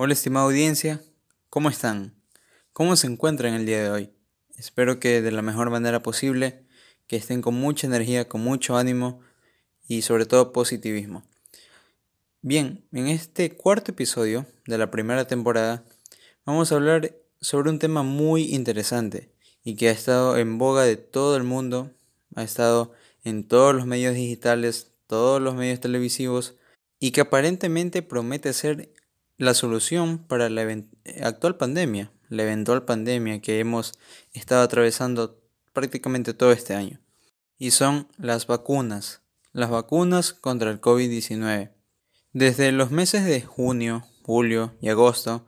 Hola estimada audiencia, ¿cómo están? ¿Cómo se encuentran el día de hoy? Espero que de la mejor manera posible, que estén con mucha energía, con mucho ánimo y sobre todo positivismo. Bien, en este cuarto episodio de la primera temporada vamos a hablar sobre un tema muy interesante y que ha estado en boga de todo el mundo, ha estado en todos los medios digitales, todos los medios televisivos y que aparentemente promete ser la solución para la actual pandemia, la eventual pandemia que hemos estado atravesando prácticamente todo este año. Y son las vacunas, las vacunas contra el COVID-19. Desde los meses de junio, julio y agosto,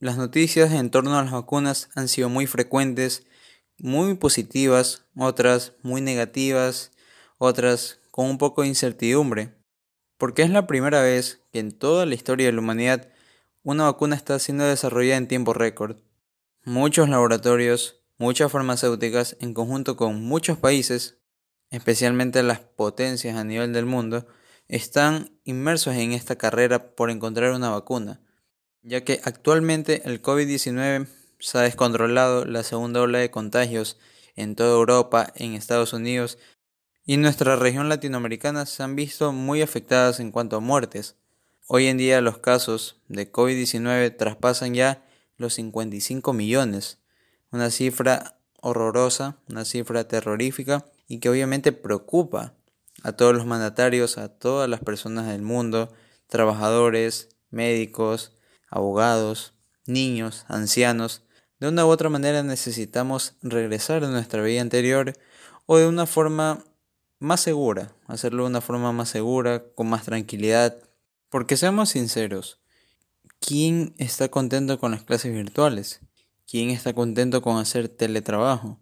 las noticias en torno a las vacunas han sido muy frecuentes, muy positivas, otras muy negativas, otras con un poco de incertidumbre, porque es la primera vez que en toda la historia de la humanidad una vacuna está siendo desarrollada en tiempo récord. Muchos laboratorios, muchas farmacéuticas, en conjunto con muchos países, especialmente las potencias a nivel del mundo, están inmersos en esta carrera por encontrar una vacuna ya que actualmente el COVID-19 se ha descontrolado la segunda ola de contagios en toda Europa, en Estados Unidos y nuestra región latinoamericana se han visto muy afectadas en cuanto a muertes. Hoy en día los casos de COVID-19 traspasan ya los 55 millones, una cifra horrorosa, una cifra terrorífica y que obviamente preocupa a todos los mandatarios, a todas las personas del mundo, trabajadores, médicos, abogados, niños, ancianos, de una u otra manera necesitamos regresar a nuestra vida anterior o de una forma más segura, hacerlo de una forma más segura, con más tranquilidad. Porque seamos sinceros, ¿quién está contento con las clases virtuales? ¿Quién está contento con hacer teletrabajo?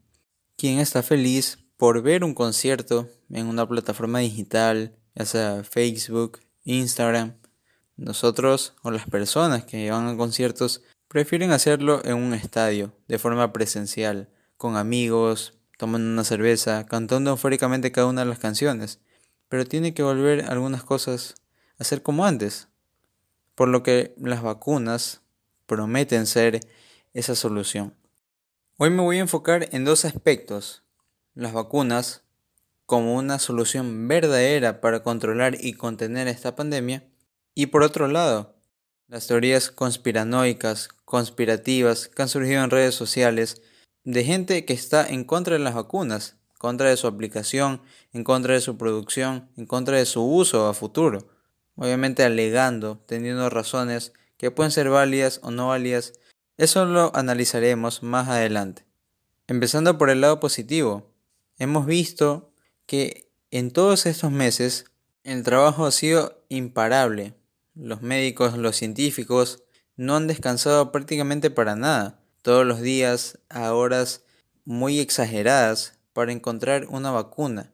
¿Quién está feliz por ver un concierto en una plataforma digital, ya sea Facebook, Instagram, nosotros o las personas que van a conciertos prefieren hacerlo en un estadio, de forma presencial, con amigos, tomando una cerveza, cantando eufóricamente cada una de las canciones. Pero tiene que volver algunas cosas a ser como antes. Por lo que las vacunas prometen ser esa solución. Hoy me voy a enfocar en dos aspectos. Las vacunas como una solución verdadera para controlar y contener esta pandemia y por otro lado, las teorías conspiranoicas, conspirativas que han surgido en redes sociales de gente que está en contra de las vacunas, en contra de su aplicación, en contra de su producción, en contra de su uso a futuro. Obviamente alegando, teniendo razones que pueden ser válidas o no válidas. Eso lo analizaremos más adelante. Empezando por el lado positivo, hemos visto que en todos estos meses el trabajo ha sido imparable, los médicos, los científicos, no han descansado prácticamente para nada, todos los días, a horas muy exageradas, para encontrar una vacuna,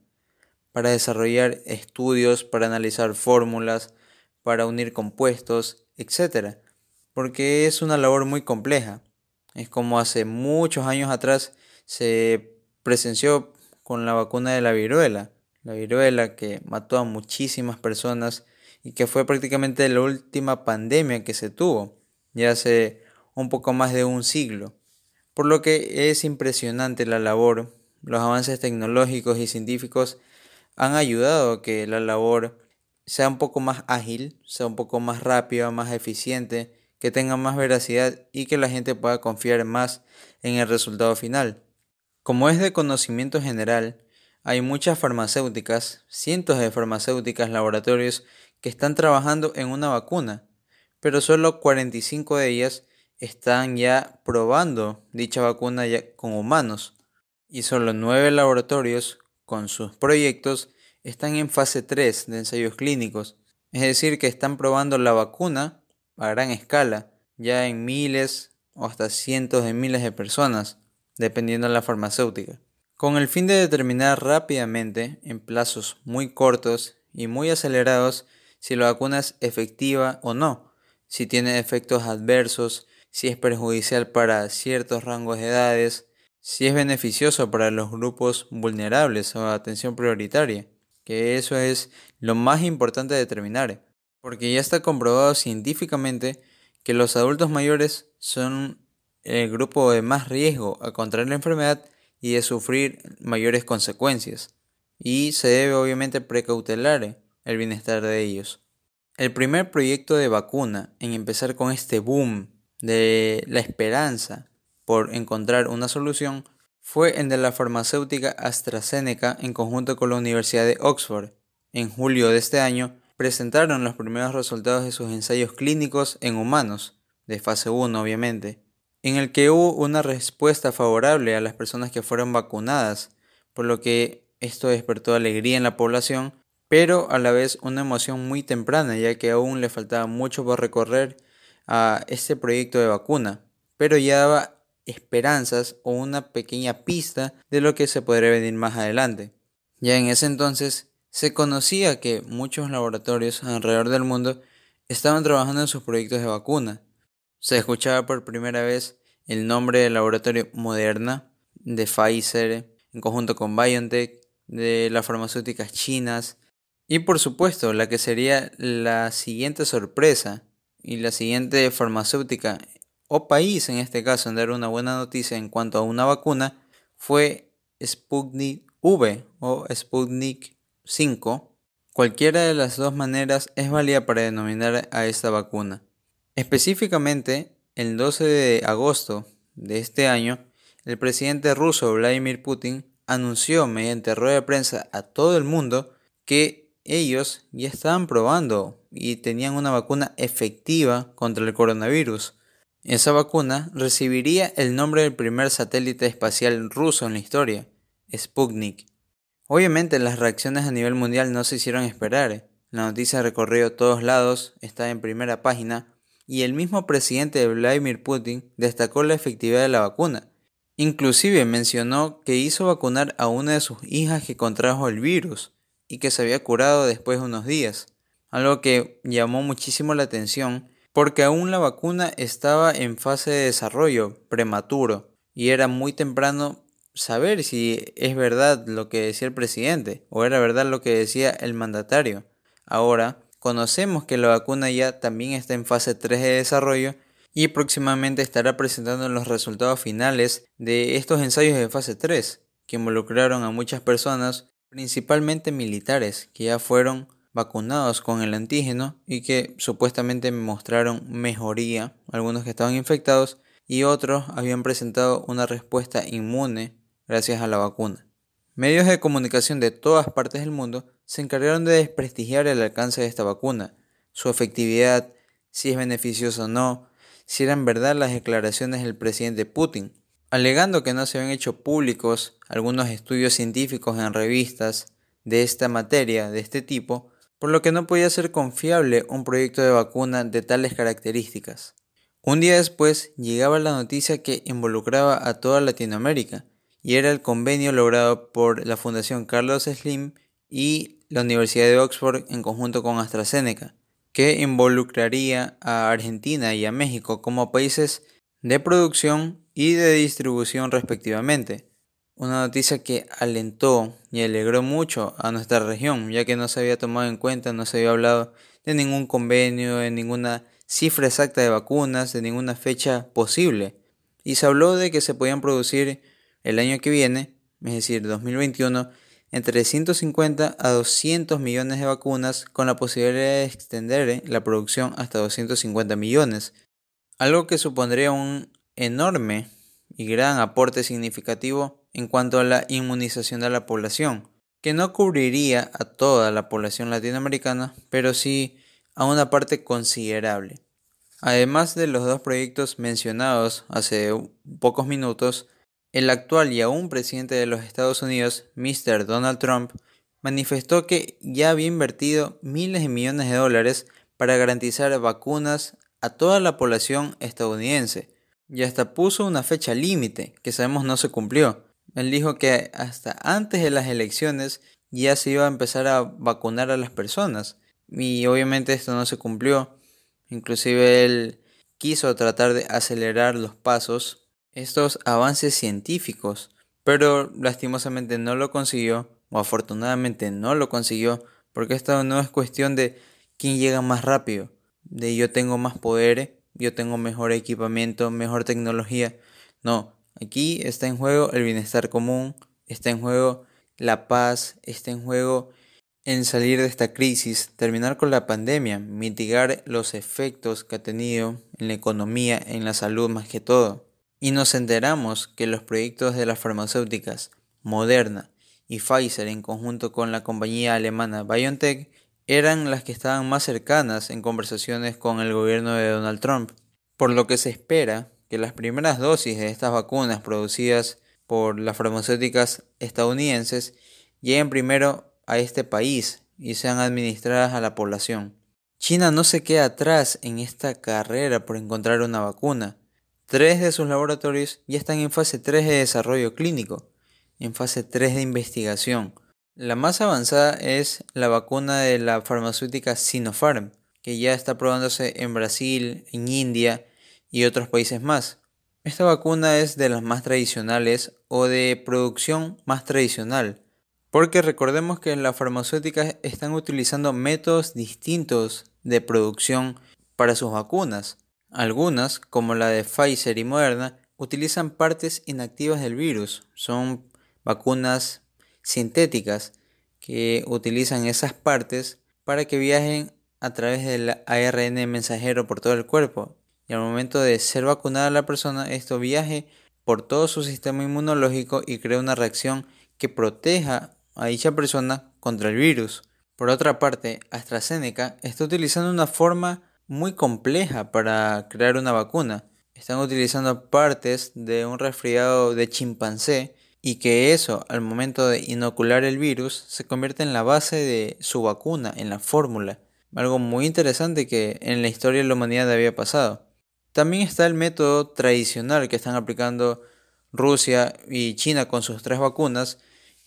para desarrollar estudios, para analizar fórmulas, para unir compuestos, etc. Porque es una labor muy compleja. Es como hace muchos años atrás se presenció con la vacuna de la viruela, la viruela que mató a muchísimas personas y que fue prácticamente la última pandemia que se tuvo, ya hace un poco más de un siglo. Por lo que es impresionante la labor, los avances tecnológicos y científicos han ayudado a que la labor sea un poco más ágil, sea un poco más rápida, más eficiente, que tenga más veracidad y que la gente pueda confiar más en el resultado final. Como es de conocimiento general, hay muchas farmacéuticas, cientos de farmacéuticas, laboratorios que están trabajando en una vacuna, pero solo 45 de ellas están ya probando dicha vacuna ya con humanos. Y solo 9 laboratorios con sus proyectos están en fase 3 de ensayos clínicos, es decir, que están probando la vacuna a gran escala, ya en miles o hasta cientos de miles de personas, dependiendo de la farmacéutica, con el fin de determinar rápidamente, en plazos muy cortos y muy acelerados, si la vacuna es efectiva o no, si tiene efectos adversos, si es perjudicial para ciertos rangos de edades, si es beneficioso para los grupos vulnerables o atención prioritaria, que eso es lo más importante de determinar, porque ya está comprobado científicamente que los adultos mayores son el grupo de más riesgo a contraer la enfermedad y de sufrir mayores consecuencias. Y se debe obviamente precautelar el bienestar de ellos. El primer proyecto de vacuna en empezar con este boom de la esperanza por encontrar una solución fue el de la farmacéutica AstraZeneca en conjunto con la Universidad de Oxford. En julio de este año presentaron los primeros resultados de sus ensayos clínicos en humanos, de fase 1 obviamente, en el que hubo una respuesta favorable a las personas que fueron vacunadas, por lo que esto despertó alegría en la población, pero a la vez una emoción muy temprana, ya que aún le faltaba mucho por recorrer a este proyecto de vacuna, pero ya daba esperanzas o una pequeña pista de lo que se podría venir más adelante. Ya en ese entonces se conocía que muchos laboratorios alrededor del mundo estaban trabajando en sus proyectos de vacuna. Se escuchaba por primera vez el nombre del laboratorio Moderna, de Pfizer, en conjunto con BioNTech, de las farmacéuticas chinas, y por supuesto la que sería la siguiente sorpresa y la siguiente farmacéutica o país en este caso en dar una buena noticia en cuanto a una vacuna fue Sputnik V o Sputnik 5, cualquiera de las dos maneras es válida para denominar a esta vacuna. Específicamente, el 12 de agosto de este año, el presidente ruso Vladimir Putin anunció mediante rueda de prensa a todo el mundo que ellos ya estaban probando y tenían una vacuna efectiva contra el coronavirus. Esa vacuna recibiría el nombre del primer satélite espacial ruso en la historia, Sputnik. Obviamente las reacciones a nivel mundial no se hicieron esperar. La noticia recorrió todos lados, está en primera página, y el mismo presidente de Vladimir Putin destacó la efectividad de la vacuna. Inclusive mencionó que hizo vacunar a una de sus hijas que contrajo el virus y que se había curado después de unos días, algo que llamó muchísimo la atención porque aún la vacuna estaba en fase de desarrollo prematuro y era muy temprano saber si es verdad lo que decía el presidente o era verdad lo que decía el mandatario. Ahora, conocemos que la vacuna ya también está en fase 3 de desarrollo y próximamente estará presentando los resultados finales de estos ensayos de fase 3, que involucraron a muchas personas, principalmente militares, que ya fueron vacunados con el antígeno y que supuestamente mostraron mejoría, algunos que estaban infectados y otros habían presentado una respuesta inmune gracias a la vacuna. Medios de comunicación de todas partes del mundo se encargaron de desprestigiar el alcance de esta vacuna, su efectividad, si es beneficiosa o no, si eran verdad las declaraciones del presidente Putin, alegando que no se habían hecho públicos algunos estudios científicos en revistas de esta materia, de este tipo, por lo que no podía ser confiable un proyecto de vacuna de tales características. Un día después llegaba la noticia que involucraba a toda Latinoamérica, y era el convenio logrado por la Fundación Carlos Slim y la Universidad de Oxford en conjunto con AstraZeneca, que involucraría a Argentina y a México como países de producción y de distribución respectivamente. Una noticia que alentó y alegró mucho a nuestra región, ya que no se había tomado en cuenta, no se había hablado de ningún convenio, de ninguna cifra exacta de vacunas, de ninguna fecha posible. Y se habló de que se podían producir el año que viene, es decir, 2021, entre 150 a 200 millones de vacunas con la posibilidad de extender eh, la producción hasta 250 millones, algo que supondría un enorme y gran aporte significativo en cuanto a la inmunización de la población, que no cubriría a toda la población latinoamericana, pero sí a una parte considerable. Además de los dos proyectos mencionados hace pocos minutos, el actual y aún presidente de los Estados Unidos, Mr. Donald Trump, manifestó que ya había invertido miles de millones de dólares para garantizar vacunas a toda la población estadounidense y hasta puso una fecha límite que sabemos no se cumplió. Él dijo que hasta antes de las elecciones ya se iba a empezar a vacunar a las personas y obviamente esto no se cumplió. Inclusive él quiso tratar de acelerar los pasos estos avances científicos, pero lastimosamente no lo consiguió, o afortunadamente no lo consiguió, porque esto no es cuestión de quién llega más rápido, de yo tengo más poder, yo tengo mejor equipamiento, mejor tecnología. No, aquí está en juego el bienestar común, está en juego la paz, está en juego en salir de esta crisis, terminar con la pandemia, mitigar los efectos que ha tenido en la economía, en la salud más que todo. Y nos enteramos que los proyectos de las farmacéuticas Moderna y Pfizer en conjunto con la compañía alemana BioNTech eran las que estaban más cercanas en conversaciones con el gobierno de Donald Trump, por lo que se espera que las primeras dosis de estas vacunas producidas por las farmacéuticas estadounidenses lleguen primero a este país y sean administradas a la población. China no se queda atrás en esta carrera por encontrar una vacuna. Tres de sus laboratorios ya están en fase 3 de desarrollo clínico, en fase 3 de investigación. La más avanzada es la vacuna de la farmacéutica Sinopharm, que ya está probándose en Brasil, en India y otros países más. Esta vacuna es de las más tradicionales o de producción más tradicional, porque recordemos que las farmacéuticas están utilizando métodos distintos de producción para sus vacunas. Algunas, como la de Pfizer y Moderna, utilizan partes inactivas del virus. Son vacunas sintéticas que utilizan esas partes para que viajen a través del ARN mensajero por todo el cuerpo y al momento de ser vacunada la persona esto viaje por todo su sistema inmunológico y crea una reacción que proteja a dicha persona contra el virus. Por otra parte, AstraZeneca está utilizando una forma muy compleja para crear una vacuna. Están utilizando partes de un resfriado de chimpancé y que eso, al momento de inocular el virus, se convierte en la base de su vacuna, en la fórmula. Algo muy interesante que en la historia de la humanidad había pasado. También está el método tradicional que están aplicando Rusia y China con sus tres vacunas,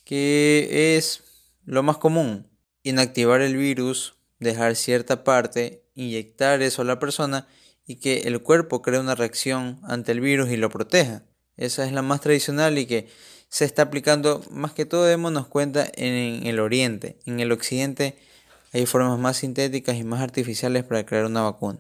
que es lo más común. Inactivar el virus, dejar cierta parte, inyectar eso a la persona y que el cuerpo cree una reacción ante el virus y lo proteja. Esa es la más tradicional y que se está aplicando más que todo, démonos cuenta, en el oriente. En el occidente hay formas más sintéticas y más artificiales para crear una vacuna.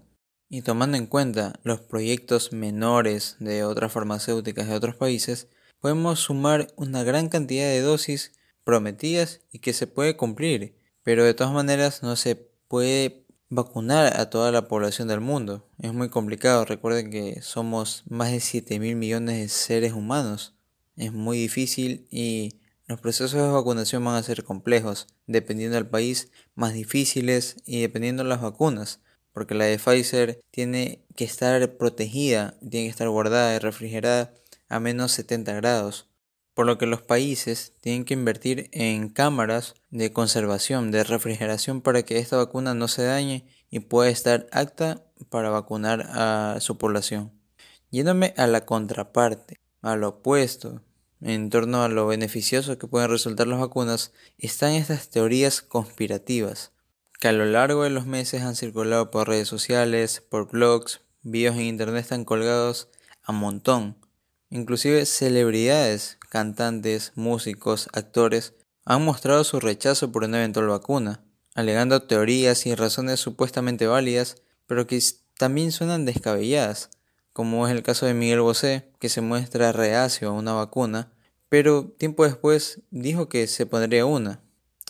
Y tomando en cuenta los proyectos menores de otras farmacéuticas de otros países, podemos sumar una gran cantidad de dosis prometidas y que se puede cumplir, pero de todas maneras no se puede vacunar a toda la población del mundo. Es muy complicado, recuerden que somos más de 7 mil millones de seres humanos. Es muy difícil y los procesos de vacunación van a ser complejos, dependiendo del país, más difíciles y dependiendo de las vacunas porque la de Pfizer tiene que estar protegida, tiene que estar guardada y refrigerada a menos 70 grados, por lo que los países tienen que invertir en cámaras de conservación, de refrigeración para que esta vacuna no se dañe y pueda estar apta para vacunar a su población. Yéndome a la contraparte, a lo opuesto, en torno a lo beneficioso que pueden resultar las vacunas, están estas teorías conspirativas que a lo largo de los meses han circulado por redes sociales, por blogs, videos en internet están colgados a montón. Inclusive celebridades, cantantes, músicos, actores han mostrado su rechazo por una eventual vacuna, alegando teorías y razones supuestamente válidas, pero que también suenan descabelladas, como es el caso de Miguel Bosé, que se muestra reacio a una vacuna, pero tiempo después dijo que se pondría una.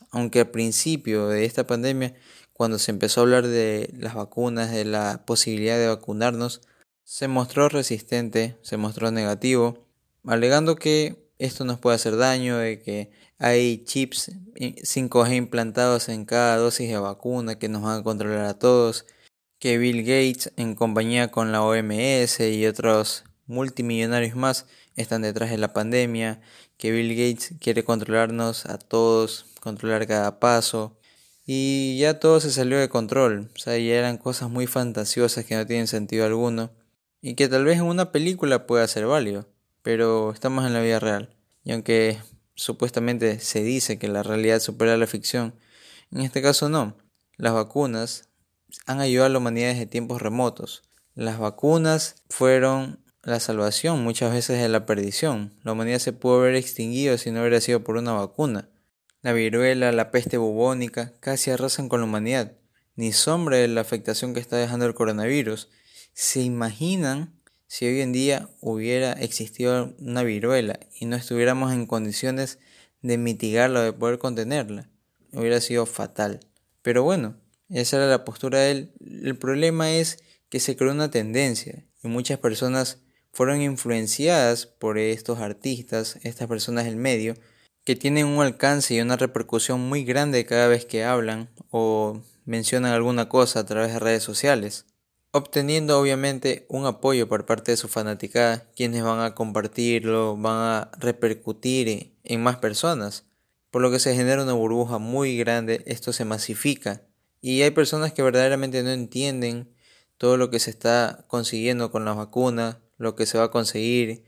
Aunque al principio de esta pandemia, cuando se empezó a hablar de las vacunas, de la posibilidad de vacunarnos, se mostró resistente, se mostró negativo, alegando que esto nos puede hacer daño, de que hay chips 5G implantados en cada dosis de vacuna que nos van a controlar a todos, que Bill Gates en compañía con la OMS y otros multimillonarios más están detrás de la pandemia, que Bill Gates quiere controlarnos a todos, controlar cada paso. Y ya todo se salió de control, o sea, ya eran cosas muy fantasiosas que no tienen sentido alguno. Y que tal vez en una película pueda ser válido, pero estamos en la vida real. Y aunque supuestamente se dice que la realidad supera la ficción, en este caso no. Las vacunas han ayudado a la humanidad desde tiempos remotos. Las vacunas fueron la salvación muchas veces de la perdición. La humanidad se pudo haber extinguido si no hubiera sido por una vacuna. La viruela, la peste bubónica casi arrasan con la humanidad. Ni sombra de la afectación que está dejando el coronavirus. ¿Se imaginan si hoy en día hubiera existido una viruela y no estuviéramos en condiciones de mitigarla de poder contenerla? Hubiera sido fatal. Pero bueno, esa era la postura de él. El problema es que se creó una tendencia y muchas personas fueron influenciadas por estos artistas, estas personas del medio, que tienen un alcance y una repercusión muy grande cada vez que hablan o mencionan alguna cosa a través de redes sociales, obteniendo obviamente un apoyo por parte de su fanaticada, quienes van a compartirlo, van a repercutir en más personas, por lo que se genera una burbuja muy grande, esto se masifica y hay personas que verdaderamente no entienden todo lo que se está consiguiendo con la vacuna, lo que se va a conseguir.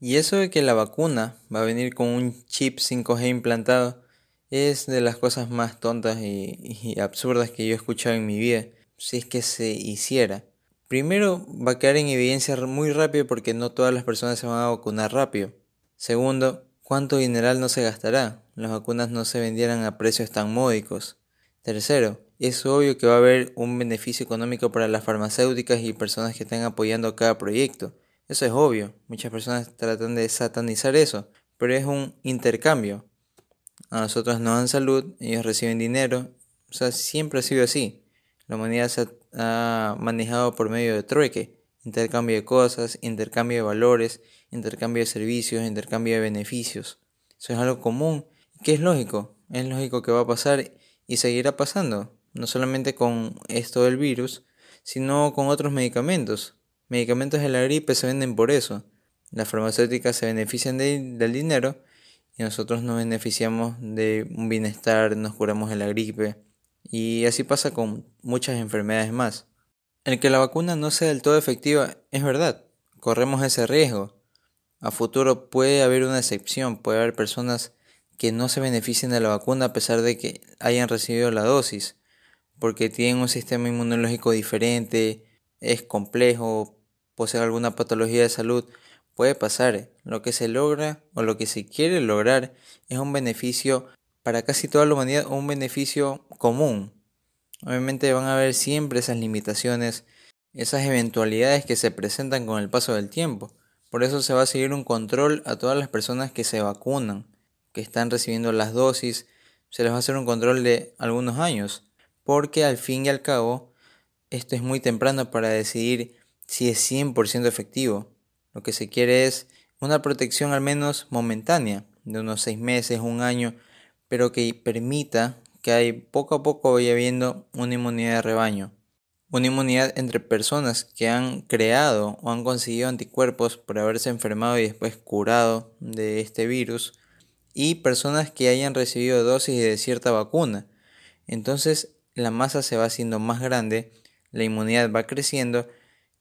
Y eso de que la vacuna va a venir con un chip 5G implantado es de las cosas más tontas y, absurdas que yo he escuchado en mi vida, si es que se hiciera. Primero, va a quedar en evidencia muy rápido porque no todas las personas se van a vacunar rápido. Segundo, ¿cuánto dineral no se gastará? Las vacunas no se vendieran a precios tan módicos. Tercero, es obvio que va a haber un beneficio económico para las farmacéuticas y personas que estén apoyando cada proyecto. Eso es obvio. Muchas personas tratan de satanizar eso, pero es un intercambio. A nosotros nos dan salud, ellos reciben dinero. O sea, siempre ha sido así. La humanidad se ha manejado por medio de trueque. Intercambio de cosas, intercambio de valores, intercambio de servicios, intercambio de beneficios. Eso es algo común, que es lógico. Es lógico que va a pasar y seguirá pasando no solamente con esto del virus, sino con otros medicamentos. Medicamentos de la gripe se venden por eso. Las farmacéuticas se benefician del dinero y nosotros nos beneficiamos de un bienestar, nos curamos de la gripe. Y así pasa con muchas enfermedades más. El que la vacuna no sea del todo efectiva es verdad, corremos ese riesgo. A futuro puede haber una excepción, puede haber personas que no se beneficien de la vacuna a pesar de que hayan recibido la dosis porque tienen un sistema inmunológico diferente, es complejo, posee alguna patología de salud, puede pasar. Lo que se logra o lo que se quiere lograr es un beneficio para casi toda la humanidad, un beneficio común. Obviamente van a haber siempre esas limitaciones, esas eventualidades que se presentan con el paso del tiempo. Por eso se va a seguir un control a todas las personas que se vacunan, que están recibiendo las dosis, se les va a hacer un control de algunos años porque al fin y al cabo esto es muy temprano para decidir si es 100% efectivo. Lo que se quiere es una protección al menos momentánea, de unos 6 meses, un año, pero que permita que hay poco a poco vaya habiendo una inmunidad de rebaño. Una inmunidad entre personas que han creado o han conseguido anticuerpos por haberse enfermado y después curado de este virus y personas que hayan recibido dosis de cierta vacuna. Entonces la masa se va haciendo más grande, la inmunidad va creciendo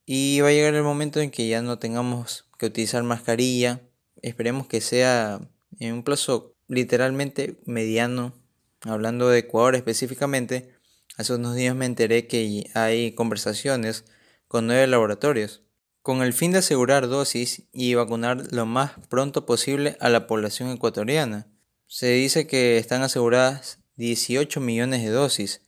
y va a llegar el momento en que ya no tengamos que utilizar mascarilla. Esperemos que sea en un plazo literalmente mediano. Hablando de Ecuador específicamente, hace unos días me enteré que hay conversaciones con nueve laboratorios con el fin de asegurar dosis y vacunar lo más pronto posible a la población ecuatoriana. Se dice que están aseguradas 18 millones de dosis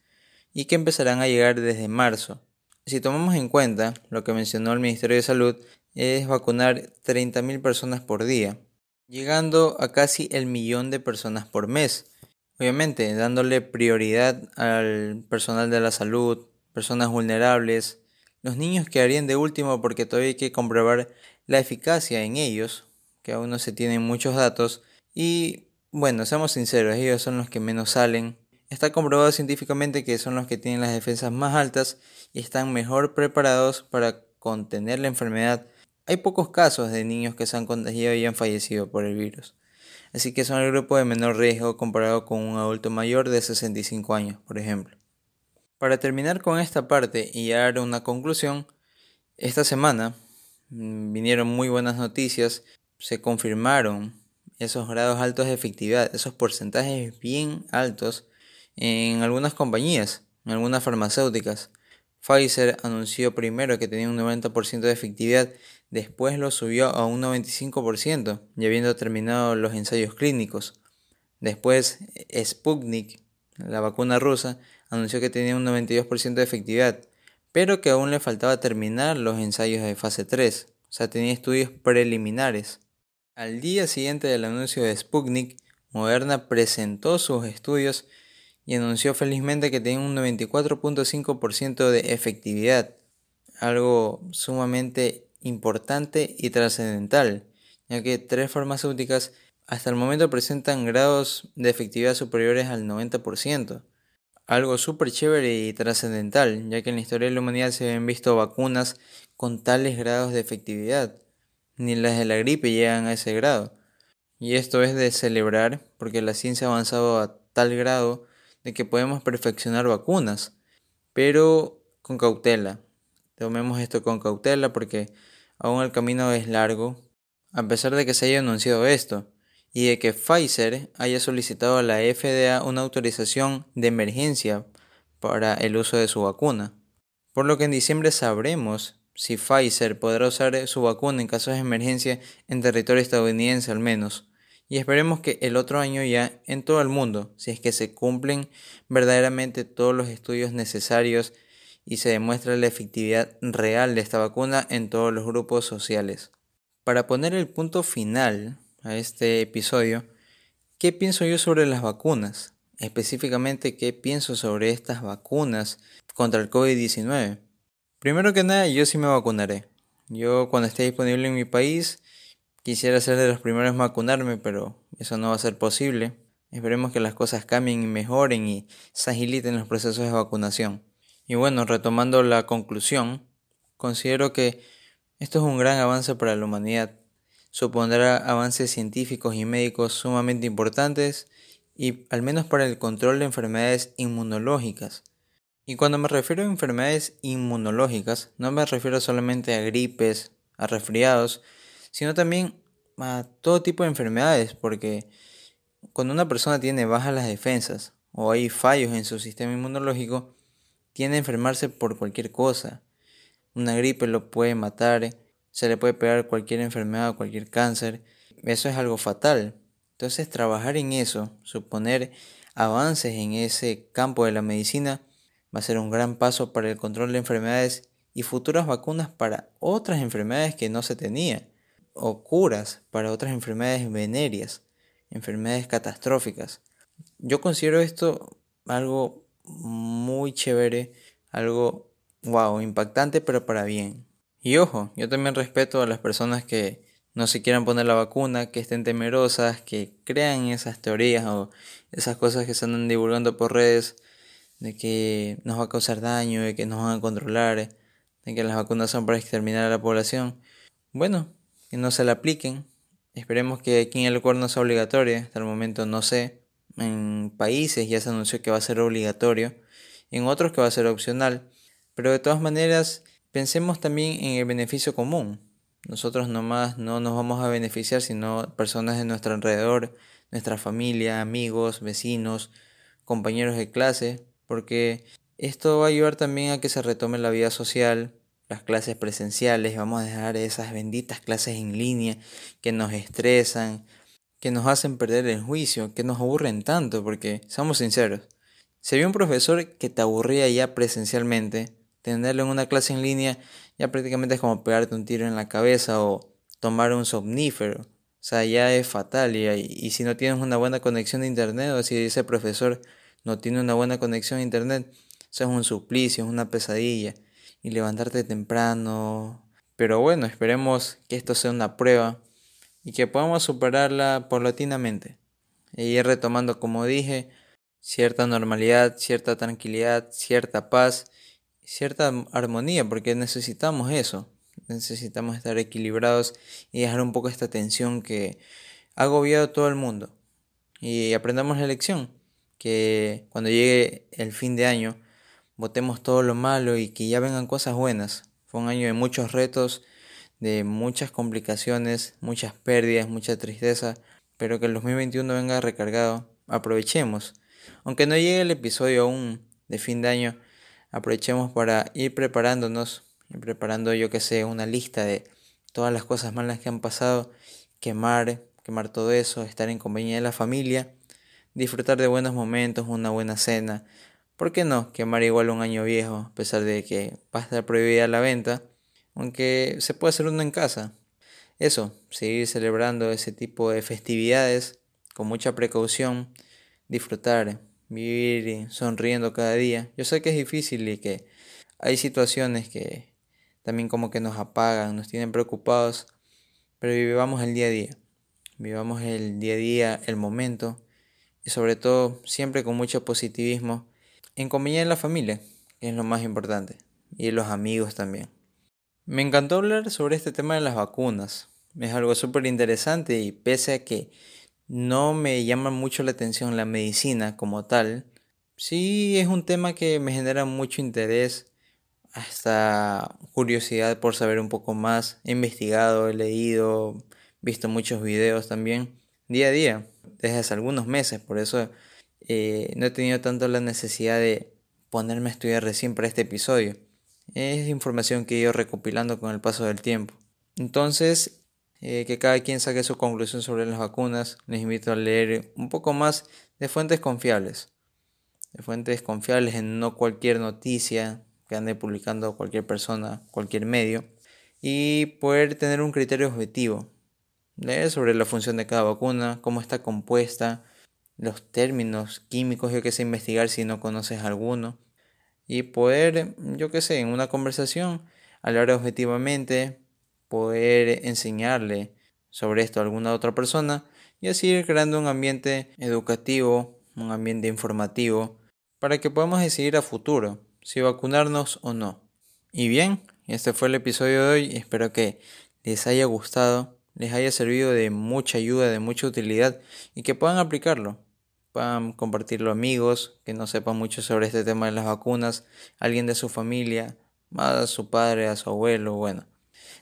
y que empezarán a llegar desde marzo. Si tomamos en cuenta lo que mencionó el Ministerio de Salud, es vacunar 30.000 personas por día, llegando a casi el millón de personas por mes. Obviamente, dándole prioridad al personal de la salud, personas vulnerables, los niños quedarían de último porque todavía hay que comprobar la eficacia en ellos, que aún no se tienen muchos datos, y bueno, seamos sinceros, ellos son los que menos salen, Está comprobado científicamente que son los que tienen las defensas más altas y están mejor preparados para contener la enfermedad. Hay pocos casos de niños que se han contagiado y han fallecido por el virus. Así que son el grupo de menor riesgo comparado con un adulto mayor de 65 años, por ejemplo. Para terminar con esta parte y dar una conclusión, esta semana mm, vinieron muy buenas noticias, se confirmaron esos grados altos de efectividad, esos porcentajes bien altos en algunas compañías, en algunas farmacéuticas. Pfizer anunció primero que tenía un 90% de efectividad, después lo subió a un 95%, ya habiendo terminado los ensayos clínicos. Después Sputnik, la vacuna rusa, anunció que tenía un 92% de efectividad, pero que aún le faltaba terminar los ensayos de fase 3, o sea, tenía estudios preliminares. Al día siguiente del anuncio de Sputnik, Moderna presentó sus estudios y anunció felizmente que tenía un 94.5% de efectividad, algo sumamente importante y trascendental, ya que tres farmacéuticas hasta el momento presentan grados de efectividad superiores al 90%. Algo súper chévere y trascendental, ya que en la historia de la humanidad se han visto vacunas con tales grados de efectividad. Ni las de la gripe llegan a ese grado. Y esto es de celebrar porque la ciencia ha avanzado a tal grado de que podemos perfeccionar vacunas, pero con cautela. Tomemos esto con cautela porque aún el camino es largo, a pesar de que se haya anunciado esto y de que Pfizer haya solicitado a la FDA una autorización de emergencia para el uso de su vacuna. Por lo que en diciembre sabremos si Pfizer podrá usar su vacuna en casos de emergencia en territorio estadounidense al menos. Y esperemos que el otro año ya en todo el mundo, si es que se cumplen verdaderamente todos los estudios necesarios y se demuestra la efectividad real de esta vacuna en todos los grupos sociales. Para poner el punto final a este episodio, ¿qué pienso yo sobre las vacunas? Específicamente, ¿qué pienso sobre estas vacunas contra el COVID-19? Primero que nada, yo sí me vacunaré. Yo cuando esté disponible en mi país, quisiera ser de los primeros en vacunarme, pero eso no va a ser posible. Esperemos que las cosas cambien y mejoren y se agiliten los procesos de vacunación. Y bueno, retomando la conclusión, considero que esto es un gran avance para la humanidad supondrá avances científicos y médicos sumamente importantes y al menos para el control de enfermedades inmunológicas. Y cuando me refiero a enfermedades inmunológicas, no me refiero solamente a gripes, a resfriados, sino también a todo tipo de enfermedades, porque cuando una persona tiene bajas las defensas o hay fallos en su sistema inmunológico, tiende a enfermarse por cualquier cosa. Una gripe lo puede matar, se le puede pegar cualquier enfermedad cualquier cáncer. Eso es algo fatal. Entonces trabajar en eso, suponer avances en ese campo de la medicina, va a ser un gran paso para el control de enfermedades y futuras vacunas para otras enfermedades que no se tenían, o curas para otras enfermedades venéreas, enfermedades catastróficas. Yo considero esto algo muy chévere, algo wow, impactante, pero para bien. Y ojo, yo también respeto a las personas que no se quieran poner la vacuna, que estén temerosas, que crean esas teorías o esas cosas que se andan divulgando por redes de que nos va a causar daño, de que nos van a controlar, de que las vacunas son para exterminar a la población. Bueno, que no se la apliquen. Esperemos que aquí en el Ecuador no sea obligatoria. Hasta el momento no sé. En países ya se anunció que va a ser obligatorio. En otros que va a ser opcional. Pero de todas maneras, Pensemos también en el beneficio común. Nosotros nomás no nos vamos a beneficiar, sino personas de nuestro alrededor, nuestra familia, amigos, vecinos, compañeros de clase, porque esto va a ayudar también a que se retome la vida social, las clases presenciales, vamos a dejar esas benditas clases en línea que nos estresan, que nos hacen perder el juicio, que nos aburren tanto, porque, seamos sinceros, si había un profesor que te aburría ya presencialmente, tenerlo en una clase en línea ya prácticamente es como pegarte un tiro en la cabeza o tomar un somnífero. O sea, ya es fatal. Y, y si no tienes una buena conexión de internet, o si ese profesor no tiene una buena conexión a internet, eso es un suplicio, es una pesadilla. Y levantarte temprano. Pero bueno, esperemos que esto sea una prueba y que podamos superarla paulatinamente. Y ir retomando, como dije, cierta normalidad, cierta tranquilidad, cierta paz cierta armonía, porque necesitamos eso, necesitamos estar equilibrados y dejar un poco esta tensión que ha agobiado a todo el mundo. Y aprendamos la lección, que cuando llegue el fin de año, votemos todo lo malo y que ya vengan cosas buenas. Fue un año de muchos retos, de muchas complicaciones, muchas pérdidas, mucha tristeza, pero que el 2021 venga recargado. Aprovechemos. Aunque no llegue el episodio aún de fin de año, aprovechemos para ir preparándonos, ir preparando yo que sé, una lista de todas las cosas malas que han pasado, quemar, quemar todo eso, estar en compañía de la familia, disfrutar de buenos momentos, una buena cena, ¿por qué no quemar igual un año viejo a pesar de que va a estar prohibida la venta? Aunque se puede hacer uno en casa. Eso, seguir celebrando ese tipo de festividades con mucha precaución, disfrutar, vivir sonriendo cada día. Yo sé que es difícil y que hay situaciones que también como que nos apagan, nos tienen preocupados, pero vivamos el día a día. Vivamos el día a día, el momento y sobre todo siempre con mucho positivismo en compañía de la familia, que es lo más importante, y los amigos también. Me encantó hablar sobre este tema de las vacunas. Es algo súper interesante y pese a que no me llama mucho la atención la medicina como tal, sí es un tema que me genera mucho interés, hasta curiosidad por saber un poco más. He investigado, he leído, visto muchos videos también, día a día, desde hace algunos meses, por eso eh, no he tenido tanto la necesidad de ponerme a estudiar recién para este episodio. Es información que he ido recopilando con el paso del tiempo. Entonces, eh, que cada quien saque su conclusión sobre las vacunas. Les invito a leer un poco más de fuentes confiables. De fuentes confiables en no cualquier noticia que ande publicando cualquier persona, cualquier medio. Y poder tener un criterio objetivo. Leer sobre la función de cada vacuna, cómo está compuesta, los términos químicos, yo que sé, investigar si no conoces alguno y poder, yo qué sé, en una conversación, hablar objetivamente, poder enseñarle sobre esto a alguna otra persona y así ir creando un ambiente educativo, un ambiente informativo, para que podamos decidir a futuro si vacunarnos o no. Y bien, este fue el episodio de hoy, espero que les haya gustado, les haya servido de mucha ayuda, de mucha utilidad y que puedan aplicarlo puedan compartirlo amigos que no sepan mucho sobre este tema de las vacunas, alguien de su familia, a su padre, a su abuelo, bueno.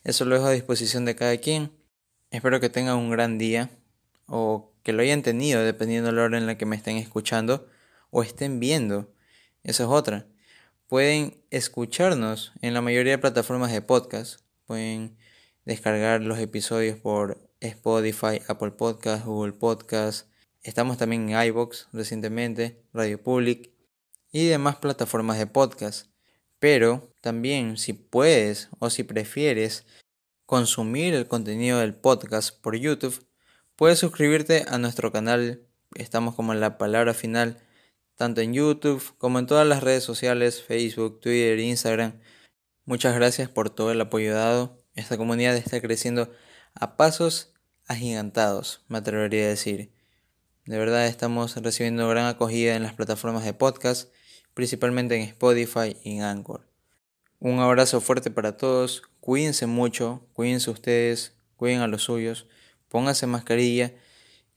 Eso lo dejo a disposición de cada quien. Espero que tengan un gran día o que lo hayan tenido dependiendo de la hora en la que me estén escuchando o estén viendo. Esa es otra. Pueden escucharnos en la mayoría de plataformas de podcast. Pueden descargar los episodios por Spotify, Apple Podcast, Google Podcast, Estamos también en iBox recientemente, Radio Public y demás plataformas de podcast. Pero también si puedes o si prefieres consumir el contenido del podcast por YouTube, puedes suscribirte a nuestro canal. Estamos como en la palabra final, tanto en YouTube como en todas las redes sociales, Facebook, Twitter, Instagram. Muchas gracias por todo el apoyo dado. Esta comunidad está creciendo a pasos agigantados, me atrevería a decir. De verdad estamos recibiendo gran acogida en las plataformas de podcast, principalmente en Spotify y en Anchor. Un abrazo fuerte para todos, cuídense mucho, cuídense ustedes, cuiden a los suyos, pónganse mascarilla.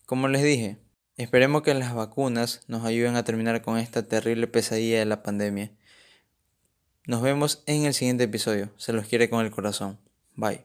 Como les dije, esperemos que las vacunas nos ayuden a terminar con esta terrible pesadilla de la pandemia. Nos vemos en el siguiente episodio. Se los quiere con el corazón. 买